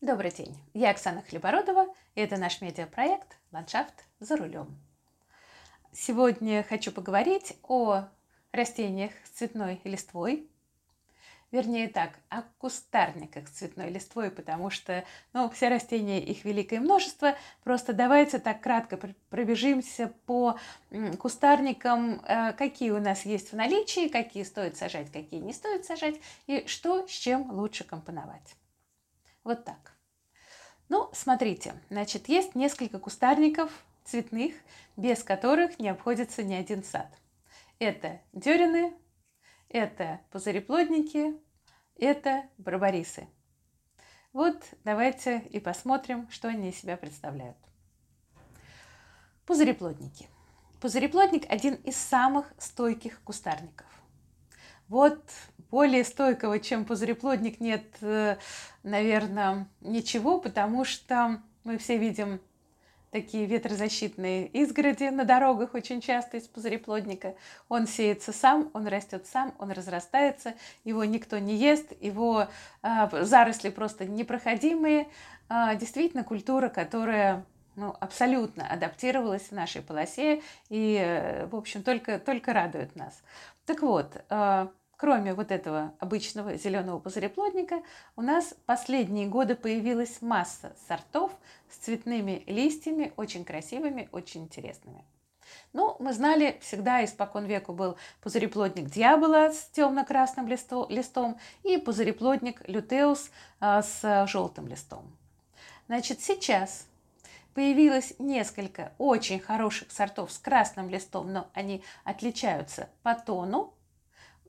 Добрый день, я Оксана Хлебородова, и это наш медиапроект «Ландшафт за рулем». Сегодня хочу поговорить о растениях с цветной листвой, вернее так, о кустарниках с цветной листвой, потому что, ну, все растения, их великое множество, просто давайте так кратко пробежимся по кустарникам, э, какие у нас есть в наличии, какие стоит сажать, какие не стоит сажать, и что с чем лучше компоновать. Вот так. Ну, смотрите, значит, есть несколько кустарников цветных, без которых не обходится ни один сад. Это дерины, это пузыреплодники, это барбарисы. Вот давайте и посмотрим, что они из себя представляют. Пузыреплодники. Пузыреплодник – один из самых стойких кустарников. Вот более стойкого, чем пузыреплодник, нет, э, наверное, ничего, потому что мы все видим такие ветрозащитные изгороди на дорогах очень часто из пузыреплодника. Он сеется сам, он растет сам, он разрастается, его никто не ест, его э, заросли просто непроходимые. Э, действительно, культура, которая ну, абсолютно адаптировалась в нашей полосе и, э, в общем, только, только радует нас. Так вот, э, Кроме вот этого обычного зеленого пузыреплодника, у нас последние годы появилась масса сортов с цветными листьями, очень красивыми, очень интересными. Ну, мы знали, всегда испокон веку был пузыреплодник дьявола с темно-красным листом и пузыреплодник лютеус а, с желтым листом. Значит, сейчас появилось несколько очень хороших сортов с красным листом, но они отличаются по тону,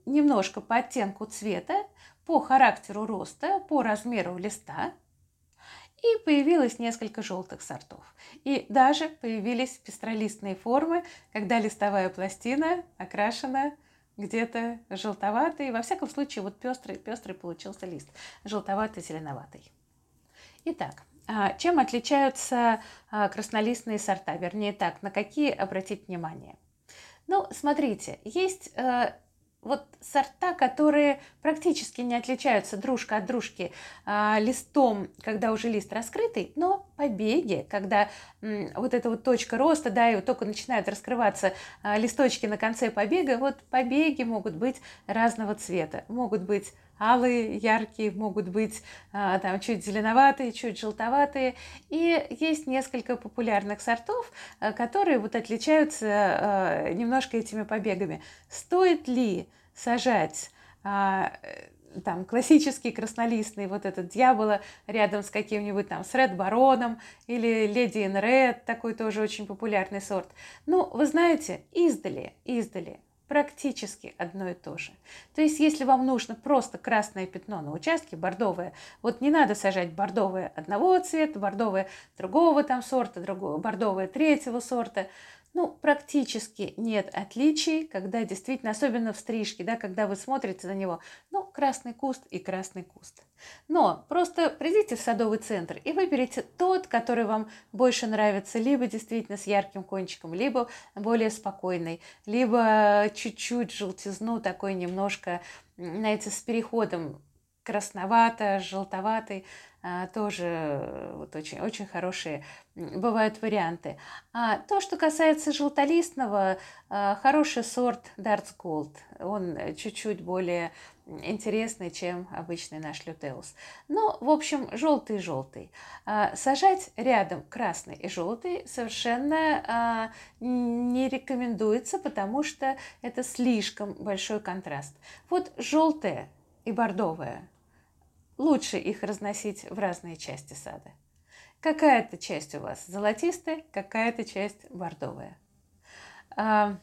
немножко по оттенку цвета, по характеру роста, по размеру листа. И появилось несколько желтых сортов. И даже появились пестролистные формы, когда листовая пластина окрашена где-то желтоватый. Во всяком случае, вот пестрый, пестрый получился лист, желтоватый-зеленоватый. Итак, а, чем отличаются а, краснолистные сорта? Вернее так, на какие обратить внимание? Ну, смотрите, есть э, вот сорта, которые практически не отличаются дружка от дружки а, листом, когда уже лист раскрытый, но побеги, когда м, вот эта вот точка роста, да, и вот только начинают раскрываться а, листочки на конце побега, вот побеги могут быть разного цвета, могут быть алые, яркие, могут быть а, там чуть зеленоватые, чуть желтоватые. И есть несколько популярных сортов, а, которые вот отличаются а, немножко этими побегами. Стоит ли сажать там классический краснолистный вот этот дьявола рядом с каким-нибудь там с Ред Бароном или Леди ин Ред, такой тоже очень популярный сорт. Ну, вы знаете, издали, издали практически одно и то же. То есть, если вам нужно просто красное пятно на участке, бордовое, вот не надо сажать бордовое одного цвета, бордовое другого там сорта, другого, бордовое третьего сорта. Ну, практически нет отличий, когда действительно, особенно в стрижке, да, когда вы смотрите на него, ну, красный куст и красный куст. Но просто придите в садовый центр и выберите тот, который вам больше нравится, либо действительно с ярким кончиком, либо более спокойный, либо чуть-чуть желтизну, такой немножко, знаете, с переходом красновато, желтоватый, а, тоже э, вот очень, очень хорошие бывают варианты. А то, что касается желтолистного, а, хороший сорт Darts Gold. Он чуть-чуть более интересный, чем обычный наш лютеус. Но, в общем, желтый-желтый. А, сажать рядом красный и желтый совершенно не рекомендуется, потому что это слишком большой контраст. Вот желтое и бордовое лучше их разносить в разные части сада. Какая-то часть у вас золотистая, какая-то часть бордовая. А,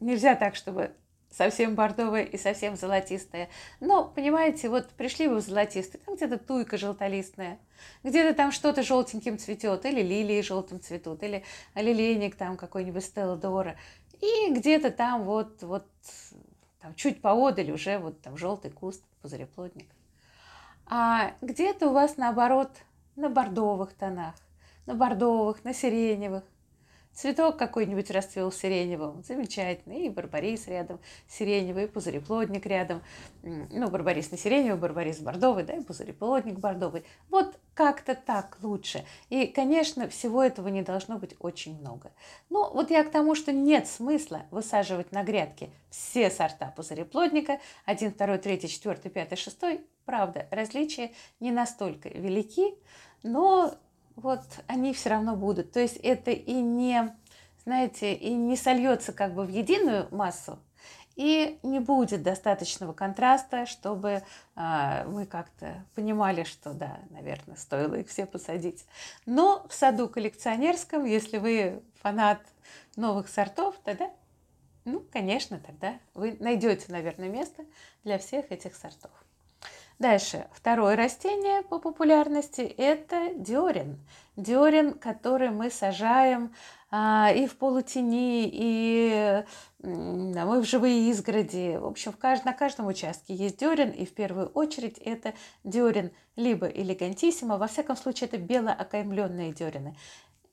нельзя так, чтобы совсем бордовая и совсем золотистая. Но, понимаете, вот пришли вы в золотистый, там где-то туйка желтолистная, где-то там что-то желтеньким цветет, или лилии желтым цветут, или лилейник там какой-нибудь Стелла Дора, и где-то там вот, вот там чуть поодаль уже вот там желтый куст, пузыреплодник а где-то у вас наоборот на бордовых тонах, на бордовых, на сиреневых. Цветок какой-нибудь расцвел сиреневым, замечательно. И барбарис рядом сиреневый, и пузыреплодник рядом. Ну, барбарис не сиреневый, барбарис бордовый, да, и пузыреплодник бордовый. Вот как-то так лучше. И, конечно, всего этого не должно быть очень много. Но вот я к тому, что нет смысла высаживать на грядке все сорта пузыреплодника, один, второй, третий, четвертый, пятый, шестой. Правда, различия не настолько велики, но вот они все равно будут. То есть это и не, знаете, и не сольется как бы в единую массу, и не будет достаточного контраста, чтобы а, мы как-то понимали, что да, наверное, стоило их все посадить. Но в саду коллекционерском, если вы фанат новых сортов, тогда, ну, конечно, тогда вы найдете, наверное, место для всех этих сортов. Дальше, второе растение по популярности – это диорин. Диорин, который мы сажаем а, и в полутени, и мы в живые изгороди. В общем, в кажд... на каждом участке есть диорин, и в первую очередь это диорин либо элегантиссимо, во всяком случае это белоокаймленные диорины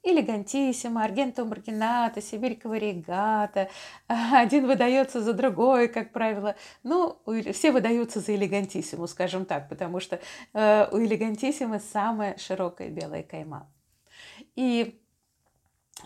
элегантиссимо, аргенто маргината, сибирькова регата. Один выдается за другой, как правило. Ну, все выдаются за элегантиссиму, скажем так, потому что э, у элегантиссимы самая широкая белая кайма. И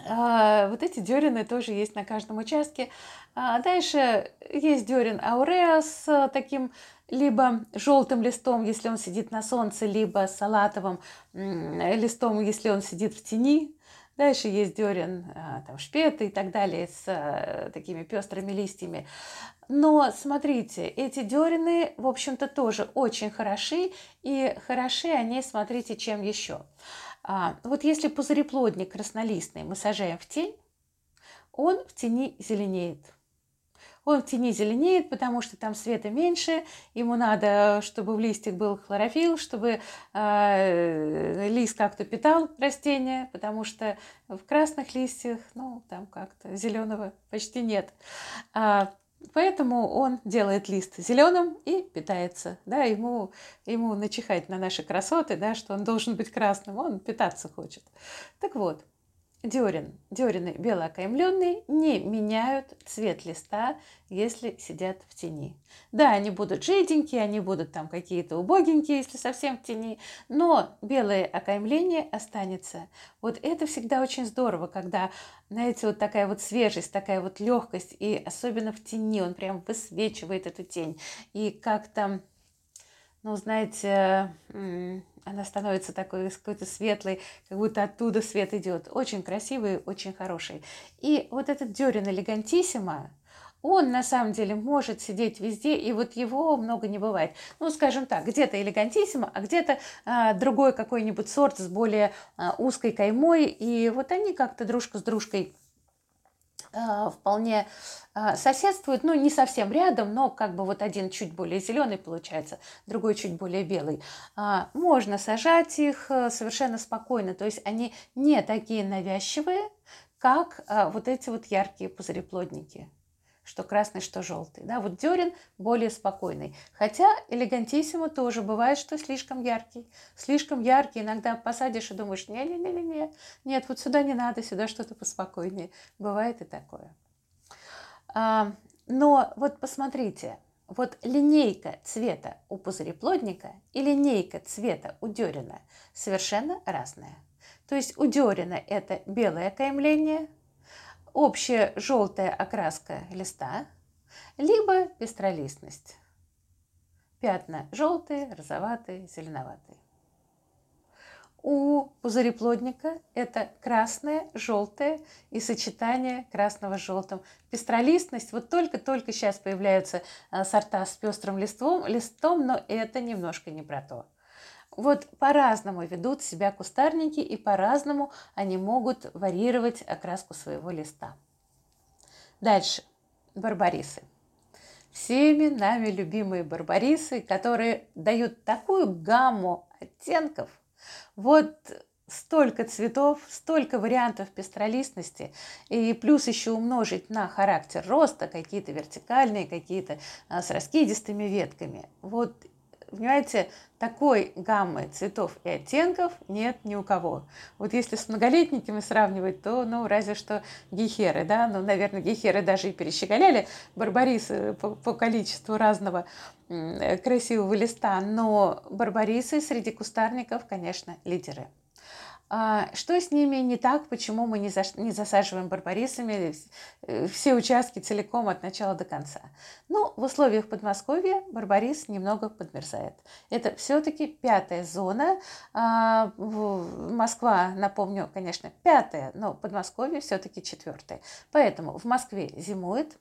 а, вот эти дерины тоже есть на каждом участке. А дальше есть дерин ауреа с таким либо желтым листом, если он сидит на солнце, либо салатовым листом, если он сидит в тени. Дальше есть дерен, а, там, шпеты и так далее с а, такими пестрыми листьями. Но смотрите, эти дерины, в общем-то, тоже очень хороши. И хороши они, смотрите, чем еще. А, вот если пузыреплодник краснолистный мы сажаем в тень, он в тени зеленеет. Он в тени зеленеет, потому что там света меньше, ему надо, чтобы в листьях был хлорофилл, чтобы э, лист как-то питал растение, потому что в красных листьях, ну, там как-то зеленого почти нет. А, Поэтому он делает лист зеленым и питается. Да, ему, ему начихать на наши красоты, да, что он должен быть красным, он питаться хочет. Так вот, Диорин, диорины белоокаймленные не меняют цвет листа, если сидят в тени. Да, они будут жиденькие, они будут там какие-то убогенькие, если совсем в тени, но белое окаймление останется. Вот это всегда очень здорово, когда, знаете, вот такая вот свежесть, такая вот легкость, и особенно в тени он прям высвечивает эту тень. И как-то, ну, знаете, она становится такой какой-то светлой, как будто оттуда свет идет. Очень красивый, очень хороший. И вот этот Дерин элегантиссимо, он на самом деле может сидеть везде, и вот его много не бывает. Ну, скажем так, где-то элегантиссимо, а где-то а, другой какой-нибудь сорт с более а, узкой каймой, и вот они как-то дружка с дружкой вполне а, соседствуют, ну, не совсем рядом, но как бы вот один чуть более зеленый получается, другой чуть более белый. А, можно сажать их э, совершенно спокойно, то есть они не такие навязчивые, как вот эти вот яркие пузыреплодники что красный, что желтый. Да, вот дерен более спокойный. Хотя элегантиссимо тоже бывает, что слишком яркий. Слишком яркий. Иногда посадишь и думаешь, не-не-не-не, нет, вот сюда не надо, сюда что-то поспокойнее. Бывает и такое. А, но вот посмотрите, вот линейка цвета у пузыреплодника и линейка цвета у дерена совершенно разная. То есть у дерена это белое окаймление – общая желтая окраска листа, либо пестролистность. Пятна желтые, розоватые, зеленоватые. У пузыреплодника это красное, желтое и сочетание красного с желтым. Пестролистность, вот только-только сейчас появляются а, сорта с пестрым листом, листом, но это немножко не про то. Вот по-разному ведут себя кустарники и по-разному они могут варьировать окраску своего листа. Дальше. Барбарисы. Всеми нами любимые барбарисы, которые дают такую гамму оттенков. Вот столько цветов, столько вариантов пестролистности, и плюс еще умножить на характер роста, какие-то вертикальные, какие-то а, с раскидистыми ветками. Вот понимаете, такой гаммы цветов и оттенков нет ни у кого. Вот если с многолетниками сравнивать, то, ну, разве что гехеры, да, ну, наверное, гехеры даже и перещеголяли барбарисы по, по количеству разного красивого листа, но барбарисы среди кустарников, конечно, лидеры. А, что с ними не так, почему мы не, за, не засаживаем барбарисами э, все участки целиком от начала до конца? Ну, в условиях Подмосковья барбарис немного подмерзает. Это все-таки пятая зона. А, Москва, напомню, конечно, пятая, но Подмосковье все-таки четвертая. Поэтому в Москве зимует,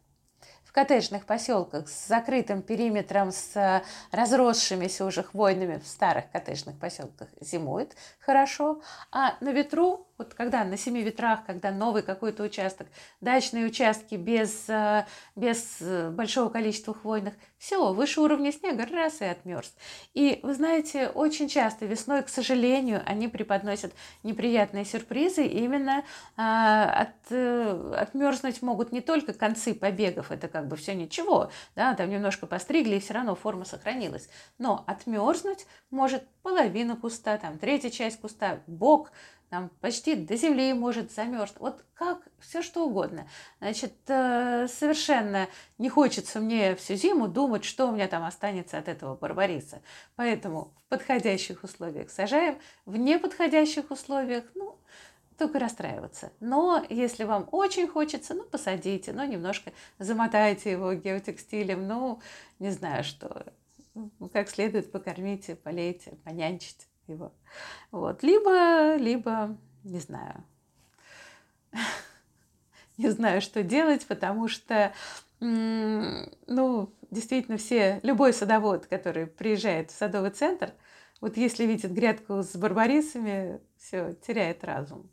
в коттеджных поселках с закрытым периметром, с разросшимися уже хвойными в старых коттеджных поселках зимует хорошо, а на ветру вот когда на семи ветрах, когда новый какой-то участок, дачные участки без, э, без э, большого количества хвойных, все, выше уровня снега, раз и отмерз. И вы знаете, очень часто весной, к сожалению, они преподносят неприятные сюрпризы. Именно а, от, э, отмерзнуть могут не только концы побегов, это как бы все ничего, да, там немножко постригли, и все равно форма сохранилась. Но отмерзнуть может половина куста, там третья часть куста, бок, там почти до земли может замерзнуть. Вот как, все что угодно. Значит, э, совершенно не хочется мне всю зиму думать, что у меня там останется от этого барбариса. Поэтому в подходящих условиях сажаем, в неподходящих условиях, ну, только расстраиваться. Но если вам очень хочется, ну, посадите, ну, немножко замотайте его геотекстилем, ну, не знаю что, как следует покормите, полейте, понянчите его. Вот. Либо, либо, не знаю, не знаю, что делать, потому что, ну, действительно, все, любой садовод, который приезжает в садовый центр, вот если видит грядку с барбарисами, все, теряет разум.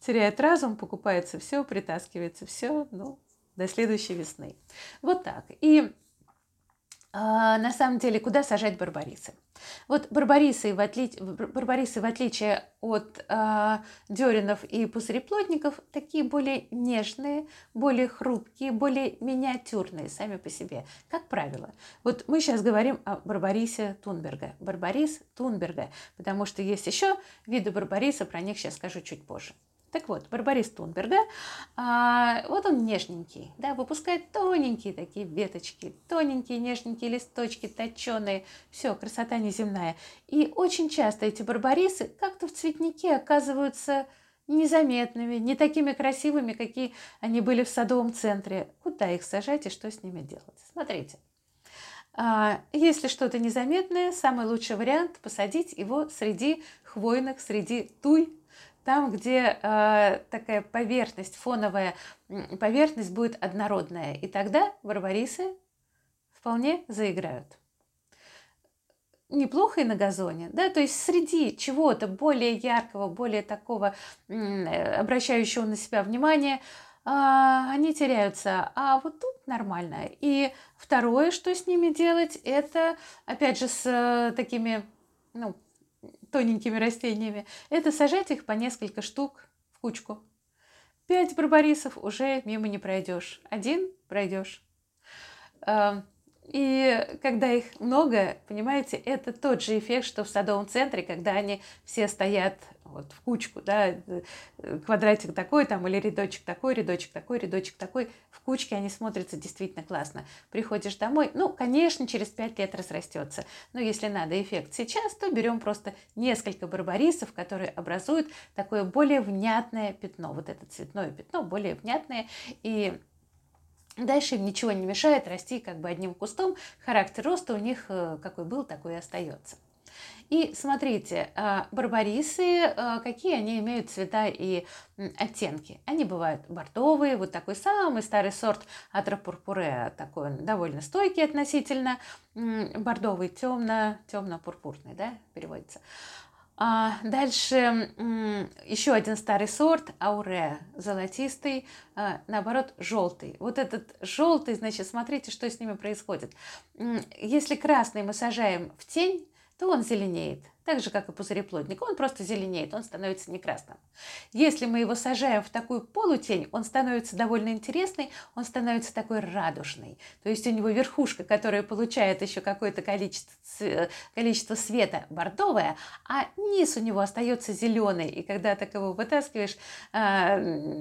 Теряет разум, покупается все, притаскивается все, ну, до следующей весны. Вот так. И на самом деле, куда сажать барбарисы? Вот барбарисы, в, отли... барбарисы, в отличие от э, деринов и пузыреплотников, такие более нежные, более хрупкие, более миниатюрные сами по себе, как правило. Вот мы сейчас говорим о барбарисе Тунберга. Барбарис Тунберга, потому что есть еще виды барбариса, про них сейчас скажу чуть позже. Так вот, Барбарис Тунберга, а, вот он нежненький, да, выпускает тоненькие такие веточки, тоненькие нежненькие листочки, точеные, все, красота неземная. И очень часто эти барбарисы как-то в цветнике оказываются незаметными, не такими красивыми, какие они были в садовом центре. Куда их сажать и что с ними делать? Смотрите. А, если что-то незаметное, самый лучший вариант посадить его среди хвойных, среди туй, там, где э, такая поверхность, фоновая поверхность будет однородная. И тогда барбарисы вполне заиграют. Неплохо и на газоне, да, то есть среди чего-то более яркого, более такого э, обращающего на себя внимания, э, они теряются, а вот тут нормально. И второе, что с ними делать, это, опять же, с э, такими, ну, тоненькими растениями, это сажать их по несколько штук в кучку. Пять барбарисов уже мимо не пройдешь. Один пройдешь. И когда их много, понимаете, это тот же эффект, что в садовом центре, когда они все стоят вот в кучку, да, э, квадратик такой там, или рядочек такой, рядочек такой, рядочек такой, в кучке они смотрятся действительно классно. Приходишь домой, ну, конечно, через пять лет разрастется, но если надо эффект сейчас, то берем просто несколько барбарисов, которые образуют такое более внятное пятно, вот это цветное пятно, более внятное, и Дальше им ничего не мешает расти как бы одним кустом. Характер роста у них э, какой был, такой и остается. И смотрите, а, барбарисы, а, какие они имеют цвета и оттенки. Они бывают бордовые, вот такой самый старый сорт атропурпуре, такой довольно стойкий относительно, бордовый, темно, темно-пурпурный, да, переводится. А дальше еще один старый сорт, ауре, золотистый, а, наоборот, желтый. Вот этот желтый, значит, смотрите, что с ними происходит. Если красный мы сажаем в тень, то он зеленеет. Так же, как и пузыреплодник. Он просто зеленеет, он становится не красным. Если мы его сажаем в такую полутень, он становится довольно интересный, он становится такой радужный. То есть у него верхушка, которая получает еще какое-то количество, количество света бордовое, а низ у него остается зеленый. И когда так его вытаскиваешь, а,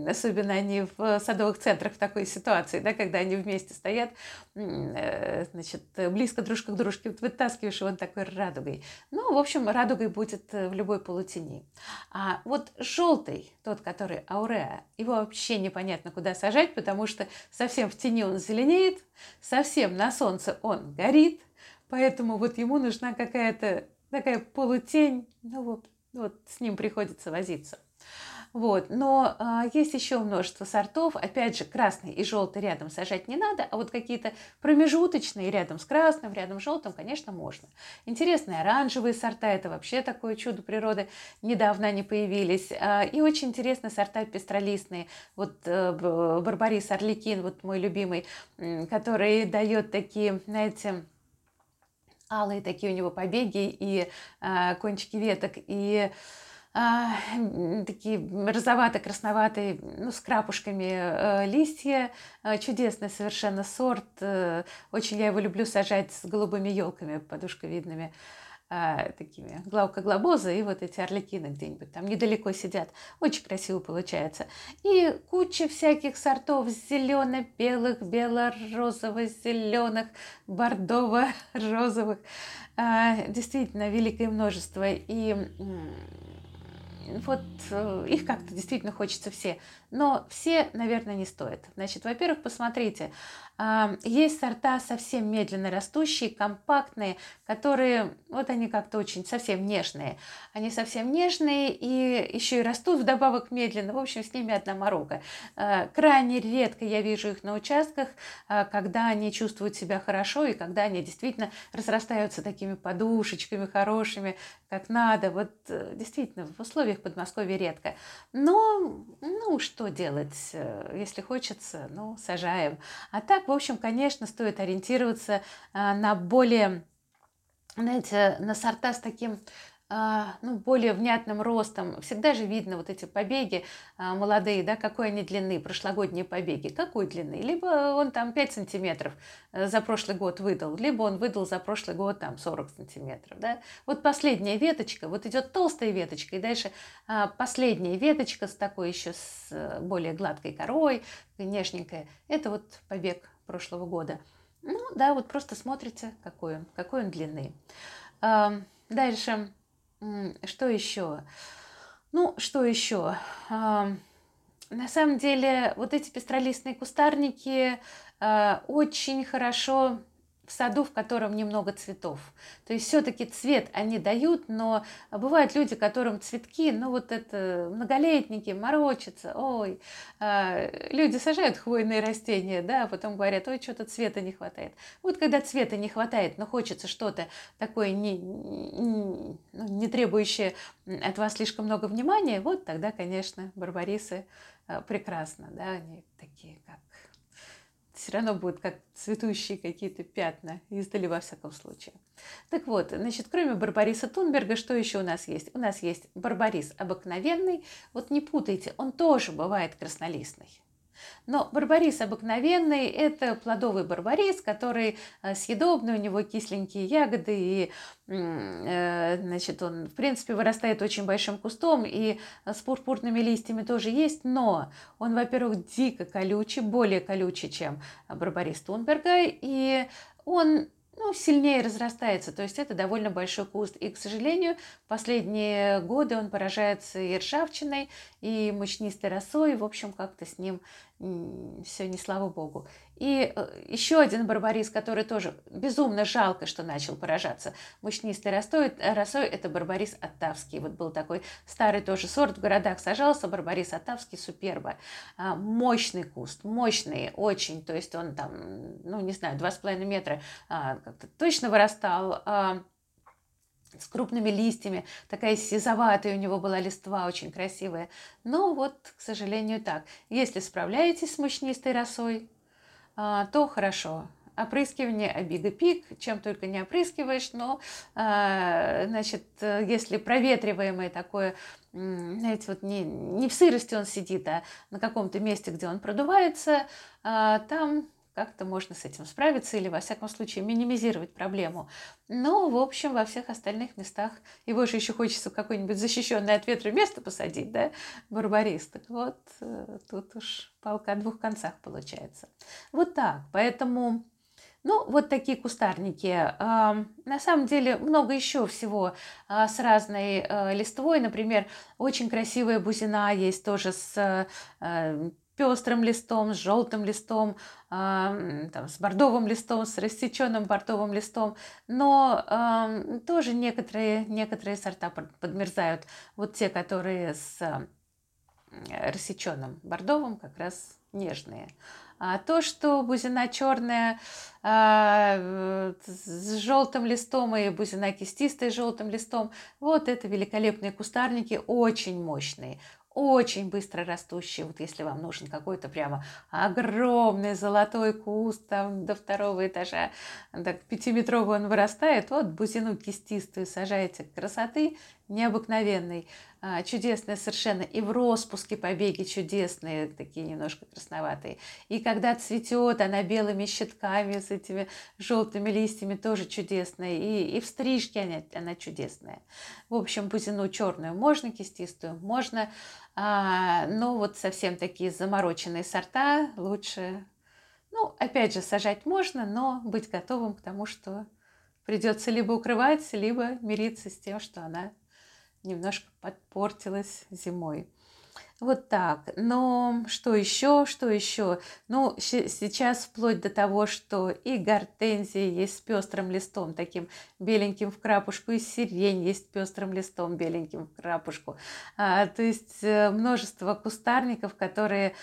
особенно они в садовых центрах в такой ситуации, да, когда они вместе стоят, э, значит, близко дружка к дружке, вытаскиваешь его, он такой радугой. Ну, в общем, радугой будет э, в любой полутени. А вот желтый, тот, который ауреа, его вообще непонятно куда сажать, потому что совсем в тени он зеленеет, совсем на солнце он горит, поэтому вот ему нужна какая-то такая полутень, ну вот, вот с ним приходится возиться. Вот. Но а, есть еще множество сортов. Опять же, красный и желтый рядом сажать не надо, а вот какие-то промежуточные рядом с красным, рядом с желтым, конечно, можно. Интересные оранжевые сорта, это вообще такое чудо природы, недавно они появились. А, и очень интересные сорта пестролистные. Вот а, Барбарис Орликин, вот мой любимый, который дает такие, знаете, алые такие у него побеги и э, кончики веток, и такие розовато-красноватые, ну, с крапушками э, листья. Э, чудесный совершенно сорт. Э, очень я его люблю сажать с голубыми елками подушковидными а, такими главка глобоза и вот эти орликины где-нибудь там недалеко сидят. Очень красиво получается. И куча всяких сортов зелено-белых, бело-розово-зеленых, бордово-розовых. А, действительно, великое множество. И вот э, их как-то действительно хочется все. Но все, наверное, не стоит. Значит, во-первых, посмотрите, есть сорта совсем медленно растущие, компактные, которые, вот они как-то очень совсем нежные. Они совсем нежные и еще и растут вдобавок медленно. В общем, с ними одна морока. А, крайне редко я вижу их на участках, а, когда они чувствуют себя хорошо и когда они действительно разрастаются такими подушечками хорошими, как надо. Вот э, действительно, в условиях Подмосковья редко. Но, ну, что делать, э, если хочется, ну, сажаем. А так, в общем, конечно, стоит ориентироваться а, на более, знаете, на сорта с таким а, ну, более внятным ростом. Всегда же видно вот эти побеги а, молодые, да, какой они длины, прошлогодние побеги, какой длины. Либо он там 5 сантиметров э, за прошлый год выдал, либо он выдал за прошлый год там 40 сантиметров. Да. Вот последняя веточка, вот идет толстая веточка, и дальше последняя веточка с такой еще с э, более гладкой корой, нежненькая, это вот побег прошлого года. Ну да, вот просто смотрите, какой он, какой он длины. Дальше что еще? Ну, что еще? На самом деле, вот эти пестролистные кустарники а, очень хорошо в саду, в котором немного цветов. То есть все-таки цвет они дают, но бывают люди, которым цветки, ну вот это многолетники, морочатся, ой, э, люди сажают хвойные растения, да, а потом говорят, ой, что-то цвета не хватает. Вот когда цвета не хватает, но хочется что-то такое не, ну, не требующее от вас слишком много внимания, вот тогда, конечно, барбарисы э, прекрасно, да, они такие как все равно будут как цветущие какие-то пятна, издали во всяком случае. Так вот, значит, кроме Барбариса Тунберга, что еще у нас есть? У нас есть Барбарис обыкновенный. Вот не путайте, он тоже бывает краснолистный. Но барбарис обыкновенный – это плодовый барбарис, который э, съедобный, у него кисленькие ягоды, и э, значит, он, в принципе, вырастает очень большим кустом, и с пурпурными листьями тоже есть, но он, во-первых, дико колючий, более колючий, чем барбарис Тунберга, и он ну, сильнее разрастается. То есть это довольно большой куст. И, к сожалению, последние годы он поражается и ржавчиной, и мучнистой росой. В общем, как-то с ним все не слава богу. И э, еще один барбарис, который тоже безумно жалко, что начал поражаться мучнистой росой, росой это барбарис оттавский. Вот был такой старый тоже сорт, в городах сажался, барбарис оттавский суперба. А, мощный куст, мощный очень, то есть он там, ну не знаю, два с половиной метра а, как-то точно вырастал. А, с крупными листьями, такая сизоватая у него была листва, очень красивая. Но вот, к сожалению, так. Если справляетесь с мучнистой росой, а, то хорошо. опрыскивание Абига Пик, чем только не опрыскиваешь, но, э, значит, если проветриваемое такое, знаете, вот не, не в сырости он сидит, а на каком-то месте, где он продувается, там как-то можно с этим справиться или, во всяком случае, минимизировать проблему. Но, в общем, во всех остальных местах его же еще хочется какое-нибудь защищенное от ветра место посадить, да, барбарист. Вот, э, тут уж палка о двух концах получается. Вот так. Поэтому ну, вот такие кустарники. На самом деле много еще всего а, с разной э, листвой. Например, очень красивая бузина есть тоже с э, пестрым листом, с желтым листом, э, там, с бордовым листом, с рассеченным бордовым листом, но э, тоже некоторые, некоторые сорта подмерзают. Вот те, которые с э, рассеченным бордовым, как раз нежные. А то, что бузина черная а, с желтым листом и бузина кистистая с желтым листом, вот это великолепные кустарники, очень мощные, очень быстро растущий. Вот если вам нужен какой-то прямо огромный золотой куст там до второго этажа, так пятиметровый он вырастает, вот бузину кистистую сажаете. Красоты необыкновенной, чудесная совершенно. И в распуске побеги чудесные, такие немножко красноватые. И когда цветет, она белыми щитками с этими желтыми листьями тоже чудесная. И, и в стрижке она, она чудесная. В общем, бузину черную можно, кистистую можно. А, но вот совсем такие замороченные сорта лучше, ну, опять же, сажать можно, но быть готовым к тому, что придется либо укрывать, либо мириться с тем, что она немножко подпортилась зимой. Вот так. Но что еще? Что еще? Ну, сейчас вплоть до того, что и гортензия есть с пестрым листом, таким беленьким в крапушку, и сирень есть с пестрым листом, беленьким в крапушку. А, то есть э, множество кустарников, которые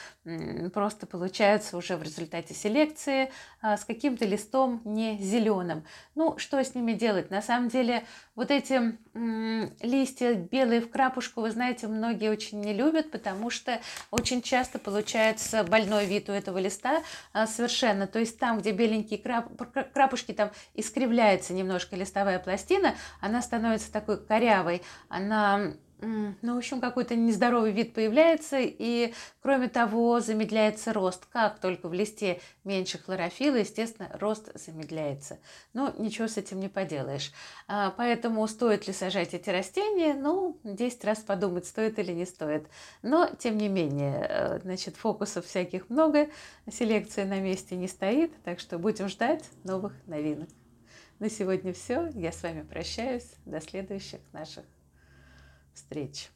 просто получаются уже в результате селекции а, с каким-то листом не зеленым. Ну, что с ними делать? На самом деле, вот эти листья белые в крапушку, вы знаете, многие очень не любят, потому что очень часто получается больной вид у этого листа а, совершенно. То есть там, где беленькие крап, крапушки, там искривляется немножко листовая пластина, она становится такой корявой, она ну, в общем, какой-то нездоровый вид появляется, и, кроме того, замедляется рост. Как только в листе меньше хлорофила, естественно, рост замедляется. Но ничего с этим не поделаешь. А, поэтому стоит ли сажать эти растения? Ну, 10 раз подумать, стоит или не стоит. Но, тем не менее, э, значит, фокусов всяких много, селекция на месте не стоит, так что будем ждать новых новинок. На сегодня все. Я с вами прощаюсь. До следующих наших встреч.